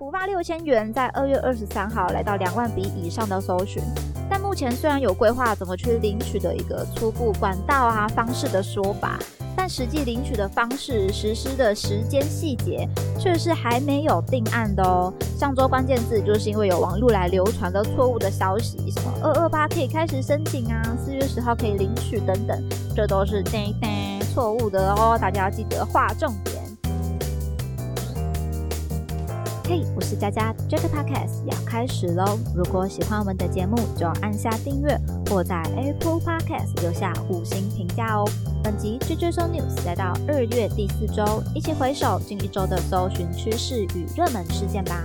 补发六千元，在二月二十三号来到两万笔以上的搜寻。但目前虽然有规划怎么去领取的一个初步管道啊方式的说法，但实际领取的方式、实施的时间细节却是还没有定案的哦。上周关键字就是因为有网络来流传的错误的消息，什么二二八可以开始申请啊，四月十号可以领取等等，这都是叮叮错误的哦，大家要记得划重点。嘿，我是佳佳，Jack Podcast 要开始喽！如果喜欢我们的节目，就按下订阅或在 Apple Podcast 留下五星评价哦。本集 JJ So News 来到二月第四周，一起回首近一周的搜寻趋势与热门事件吧。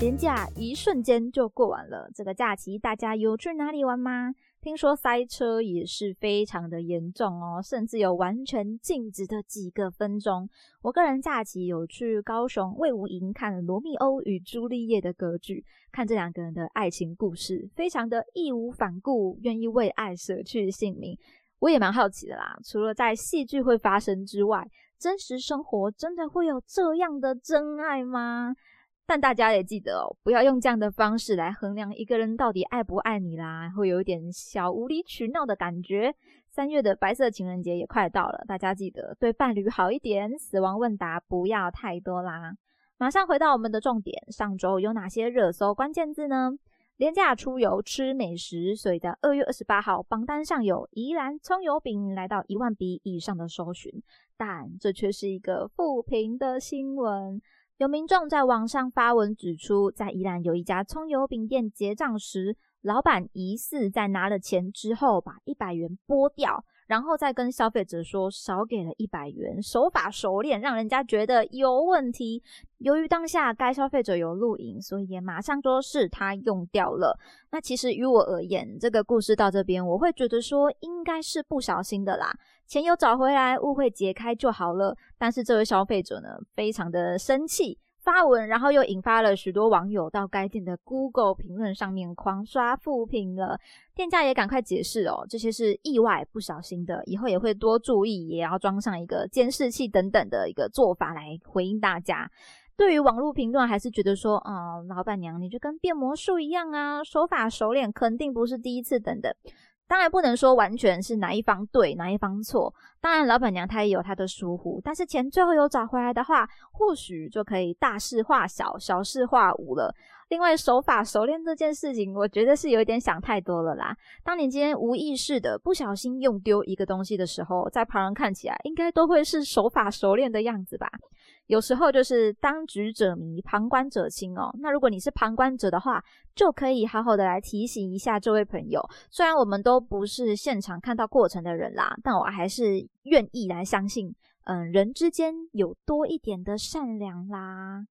年假一瞬间就过完了，这个假期大家有去哪里玩吗？听说塞车也是非常的严重哦，甚至有完全静止的几个分钟。我个人假期有去高雄魏武营看《罗密欧与朱丽叶》的歌剧，看这两个人的爱情故事，非常的义无反顾，愿意为爱舍去性命。我也蛮好奇的啦，除了在戏剧会发生之外，真实生活真的会有这样的真爱吗？但大家也记得哦，不要用这样的方式来衡量一个人到底爱不爱你啦，会有一点小无理取闹的感觉。三月的白色情人节也快到了，大家记得对伴侣好一点，死亡问答不要太多啦。马上回到我们的重点，上周有哪些热搜关键字呢？廉价出游吃美食，所以在二月二十八号榜单上有宜兰葱油饼来到一万笔以上的搜寻，但这却是一个负评的新闻。有民众在网上发文指出，在宜兰有一家葱油饼店结账时，老板疑似在拿了钱之后把一百元拨掉。然后再跟消费者说少给了一百元，手法熟练，让人家觉得有问题。由于当下该消费者有录影，所以也马上说是他用掉了。那其实于我而言，这个故事到这边，我会觉得说应该是不小心的啦，钱有找回来，误会解开就好了。但是这位消费者呢，非常的生气。发文，然后又引发了许多网友到该店的 Google 评论上面狂刷负评了。店家也赶快解释哦，这些是意外不小心的，以后也会多注意，也要装上一个监视器等等的一个做法来回应大家。对于网络评论，还是觉得说，啊，老板娘你就跟变魔术一样啊，手法熟练，肯定不是第一次等等。当然不能说完全是哪一方对哪一方错，当然老板娘她也有她的疏忽，但是钱最后有找回来的话，或许就可以大事化小，小事化无了。另外手法熟练这件事情，我觉得是有一点想太多了啦。当你今天无意识的不小心用丢一个东西的时候，在旁人看起来应该都会是手法熟练的样子吧。有时候就是当局者迷，旁观者清哦。那如果你是旁观者的话，就可以好好的来提醒一下这位朋友。虽然我们都不是现场看到过程的人啦，但我还是愿意来相信，嗯，人之间有多一点的善良啦。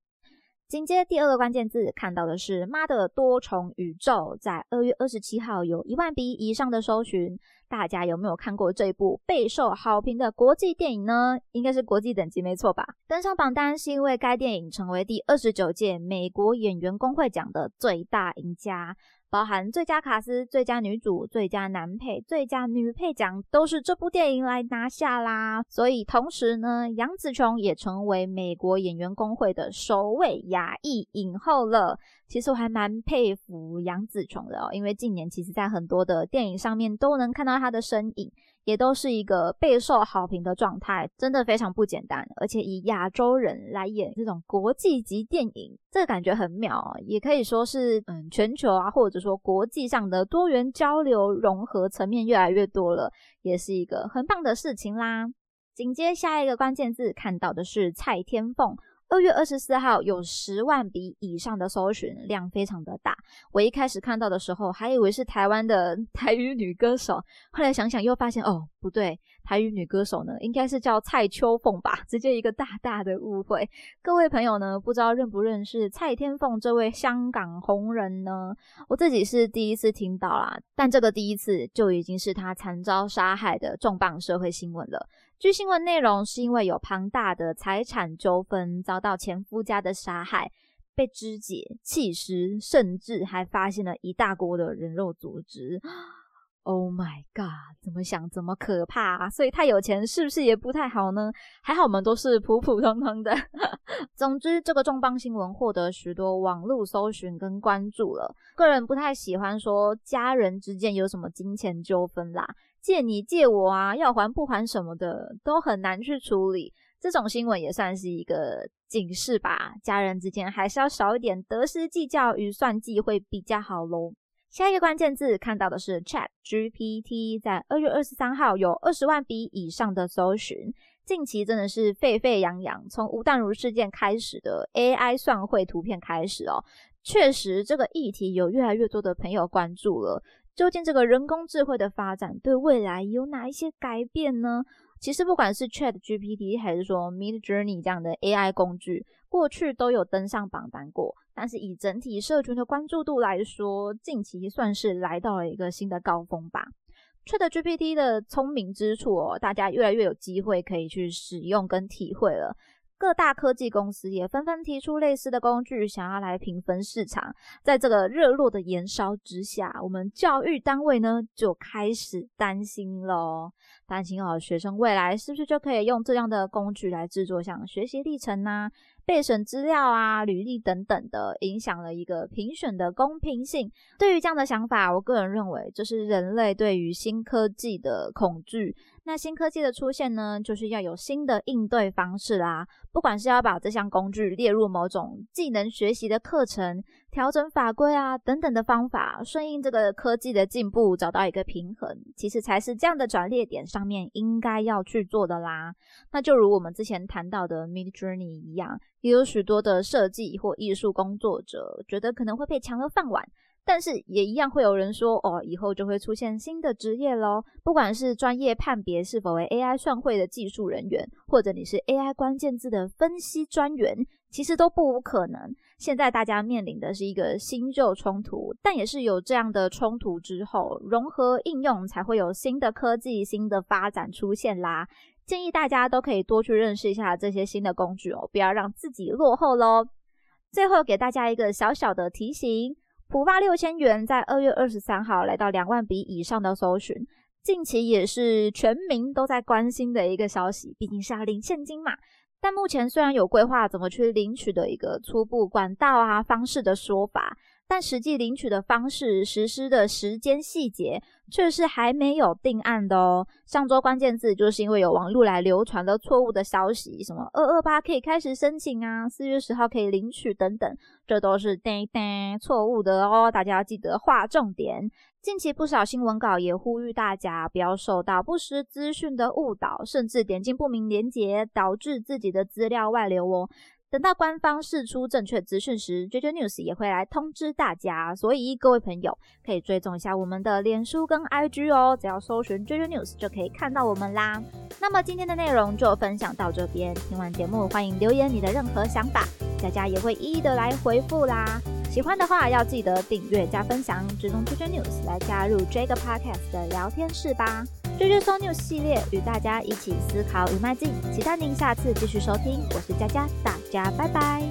紧接第二个关键字看到的是《妈的多重宇宙》，在二月二十七号有一万笔以上的搜寻。大家有没有看过这部备受好评的国际电影呢？应该是国际等级，没错吧？登上榜单是因为该电影成为第二十九届美国演员工会奖的最大赢家。包含最佳卡司、最佳女主、最佳男配、最佳女配奖，都是这部电影来拿下啦。所以同时呢，杨紫琼也成为美国演员工会的首位亚裔影后了。其实我还蛮佩服杨紫琼的哦，因为近年其实在很多的电影上面都能看到她的身影。也都是一个备受好评的状态，真的非常不简单。而且以亚洲人来演这种国际级电影，这个感觉很妙，也可以说是嗯全球啊，或者说国际上的多元交流融合层面越来越多了，也是一个很棒的事情啦。紧接下一个关键字看到的是蔡天凤。二月二十四号有十万笔以上的搜寻量，非常的大。我一开始看到的时候，还以为是台湾的 台语女歌手，后来想想又发现，哦，不对，台语女歌手呢，应该是叫蔡秋凤吧？直接一个大大的误会。各位朋友呢，不知道认不认识蔡天凤这位香港红人呢？我自己是第一次听到啦，但这个第一次就已经是她惨遭杀害的重磅社会新闻了。据新闻内容，是因为有庞大的财产纠纷，遭到前夫家的杀害，被肢解、弃尸，甚至还发现了一大锅的人肉组织。Oh my god，怎么想怎么可怕啊！所以太有钱是不是也不太好呢？还好我们都是普普通通的。总之，这个重磅新闻获得许多网络搜寻跟关注了。个人不太喜欢说家人之间有什么金钱纠纷啦，借你借我啊，要还不还什么的都很难去处理。这种新闻也算是一个警示吧，家人之间还是要少一点得失计较与算计会比较好喽。下一个关键字看到的是 Chat GPT，在二月二十三号有二十万笔以上的搜寻，近期真的是沸沸扬扬。从吴淡如事件开始的 AI 算会图片开始哦，确实这个议题有越来越多的朋友关注了。究竟这个人工智慧的发展对未来有哪一些改变呢？其实不管是 Chat GPT 还是说 Mid Journey 这样的 AI 工具，过去都有登上榜单过。但是以整体社群的关注度来说，近期算是来到了一个新的高峰吧。Chat GPT 的聪明之处哦，大家越来越有机会可以去使用跟体会了。各大科技公司也纷纷提出类似的工具，想要来平分市场。在这个热络的燃烧之下，我们教育单位呢就开始担心了，担心哦，学生未来是不是就可以用这样的工具来制作像学习历程呐？备审资料啊、履历等等的，影响了一个评选的公平性。对于这样的想法，我个人认为这是人类对于新科技的恐惧。那新科技的出现呢，就是要有新的应对方式啦。不管是要把这项工具列入某种技能学习的课程、调整法规啊等等的方法，顺应这个科技的进步，找到一个平衡，其实才是这样的转捩点上面应该要去做的啦。那就如我们之前谈到的 Mid Journey 一样。也有许多的设计或艺术工作者觉得可能会被抢了饭碗，但是也一样会有人说，哦，以后就会出现新的职业喽。不管是专业判别是否为 AI 算会的技术人员，或者你是 AI 关键字的分析专员，其实都不无可能。现在大家面临的是一个新旧冲突，但也是有这样的冲突之后，融合应用才会有新的科技、新的发展出现啦。建议大家都可以多去认识一下这些新的工具哦，不要让自己落后喽。最后给大家一个小小的提醒：普发六千元在二月二十三号来到两万笔以上的搜寻，近期也是全民都在关心的一个消息。毕竟是要领现金嘛，但目前虽然有规划怎么去领取的一个初步管道啊方式的说法。但实际领取的方式、实施的时间细节却是还没有定案的哦。上周关键字就是因为有网络来流传了错误的消息，什么二二八可以开始申请啊，四月十号可以领取等等，这都是叮叮错误的哦。大家要记得划重点。近期不少新闻稿也呼吁大家不要受到不实资讯的误导，甚至点进不明连结，导致自己的资料外流哦。等到官方释出正确资讯时，JJ News 也会来通知大家。所以各位朋友可以追踪一下我们的脸书跟 IG 哦，只要搜寻 JJ News 就可以看到我们啦。那么今天的内容就分享到这边，听完节目欢迎留言你的任何想法，佳佳也会一一的来回复啦。喜欢的话要记得订阅加分享，追踪 JJ News 来加入这个 Podcast 的聊天室吧。追追 So News 系列与大家一起思考与迈进，期待您下次继续收听。我是佳佳，大家拜拜。